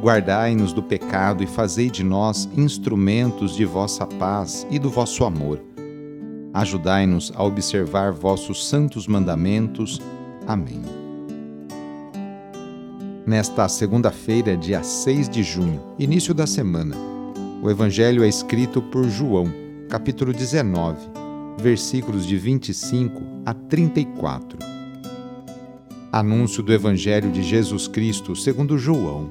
Guardai-nos do pecado e fazei de nós instrumentos de vossa paz e do vosso amor. Ajudai-nos a observar vossos santos mandamentos. Amém. Nesta segunda-feira, dia 6 de junho, início da semana, o Evangelho é escrito por João, capítulo 19, versículos de 25 a 34. Anúncio do Evangelho de Jesus Cristo segundo João.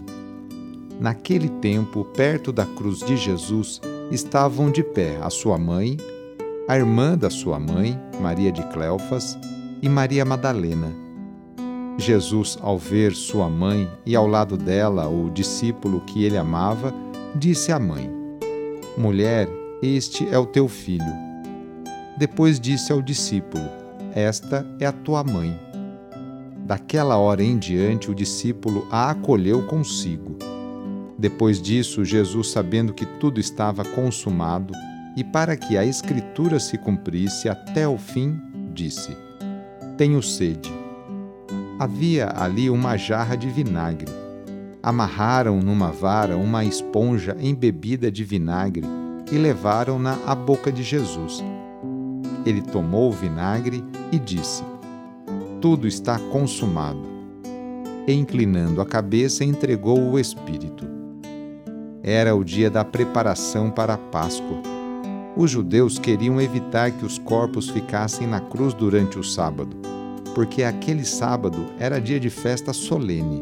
Naquele tempo, perto da cruz de Jesus, estavam de pé a sua mãe, a irmã da sua mãe, Maria de Cleofas, e Maria Madalena. Jesus, ao ver sua mãe e ao lado dela o discípulo que ele amava, disse à mãe: Mulher, este é o teu filho. Depois disse ao discípulo: Esta é a tua mãe. Daquela hora em diante, o discípulo a acolheu consigo. Depois disso, Jesus, sabendo que tudo estava consumado, e para que a Escritura se cumprisse até o fim, disse: Tenho sede. Havia ali uma jarra de vinagre. Amarraram numa vara uma esponja embebida de vinagre e levaram-na à boca de Jesus. Ele tomou o vinagre e disse: Tudo está consumado. E, inclinando a cabeça, entregou o Espírito. Era o dia da preparação para a Páscoa. Os judeus queriam evitar que os corpos ficassem na cruz durante o sábado, porque aquele sábado era dia de festa solene.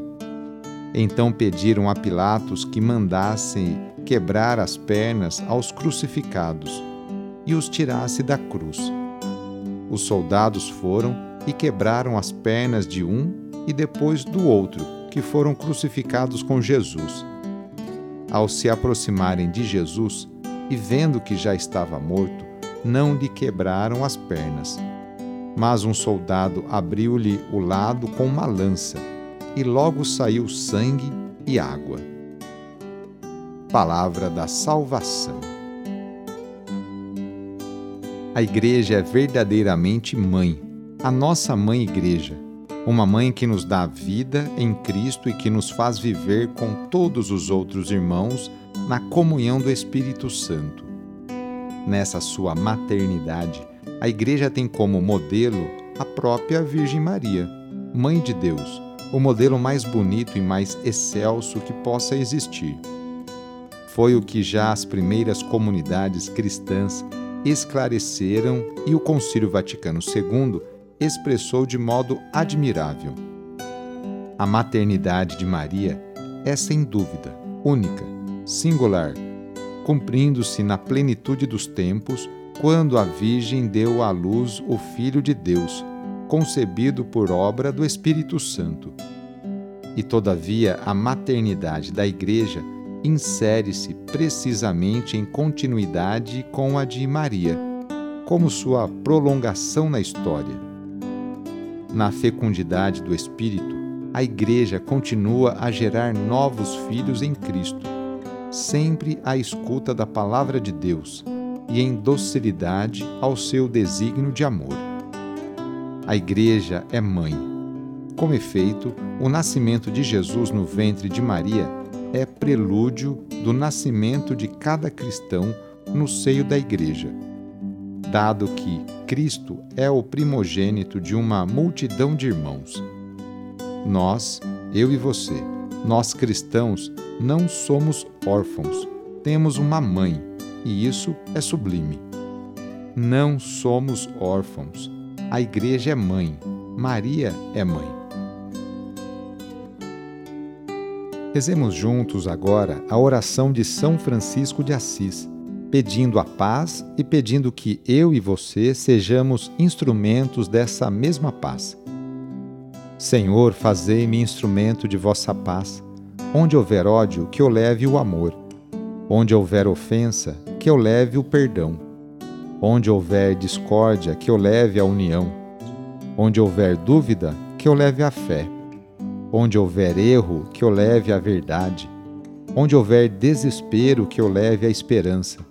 Então pediram a Pilatos que mandasse quebrar as pernas aos crucificados e os tirasse da cruz. Os soldados foram e quebraram as pernas de um e depois do outro, que foram crucificados com Jesus ao se aproximarem de Jesus e vendo que já estava morto, não lhe quebraram as pernas. Mas um soldado abriu-lhe o lado com uma lança, e logo saiu sangue e água. Palavra da Salvação. A Igreja é verdadeiramente mãe, a nossa mãe Igreja uma mãe que nos dá vida em Cristo e que nos faz viver com todos os outros irmãos na comunhão do Espírito Santo. Nessa sua maternidade, a Igreja tem como modelo a própria Virgem Maria, Mãe de Deus, o modelo mais bonito e mais excelso que possa existir. Foi o que já as primeiras comunidades cristãs esclareceram e o Concílio Vaticano II expressou de modo admirável. A maternidade de Maria é, sem dúvida, única, singular, cumprindo-se na plenitude dos tempos quando a Virgem deu à luz o Filho de Deus, concebido por obra do Espírito Santo. E, todavia, a maternidade da Igreja insere-se precisamente em continuidade com a de Maria, como sua prolongação na história na fecundidade do Espírito, a Igreja continua a gerar novos filhos em Cristo, sempre à escuta da Palavra de Deus e em docilidade ao seu desígnio de amor. A Igreja é mãe. Com efeito, o nascimento de Jesus no ventre de Maria é prelúdio do nascimento de cada cristão no seio da Igreja dado que Cristo é o primogênito de uma multidão de irmãos. Nós, eu e você, nós cristãos, não somos órfãos, temos uma mãe, e isso é sublime. Não somos órfãos. A igreja é mãe. Maria é mãe. Rezemos juntos agora a oração de São Francisco de Assis, pedindo a paz e pedindo que eu e você sejamos instrumentos dessa mesma paz. Senhor, fazei-me instrumento de vossa paz. Onde houver ódio, que eu leve o amor. Onde houver ofensa, que eu leve o perdão. Onde houver discórdia, que eu leve a união. Onde houver dúvida, que eu leve a fé. Onde houver erro, que eu leve a verdade. Onde houver desespero, que eu leve a esperança.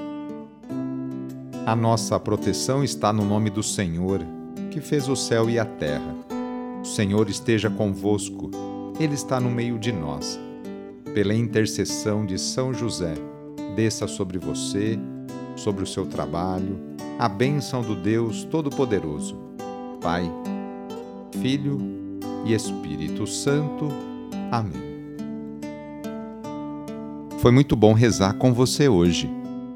A nossa proteção está no nome do Senhor, que fez o céu e a terra. O Senhor esteja convosco ele está no meio de nós. Pela intercessão de São José, desça sobre você, sobre o seu trabalho, a bênção do Deus Todo-Poderoso, Pai, Filho e Espírito Santo. Amém. Foi muito bom rezar com você hoje.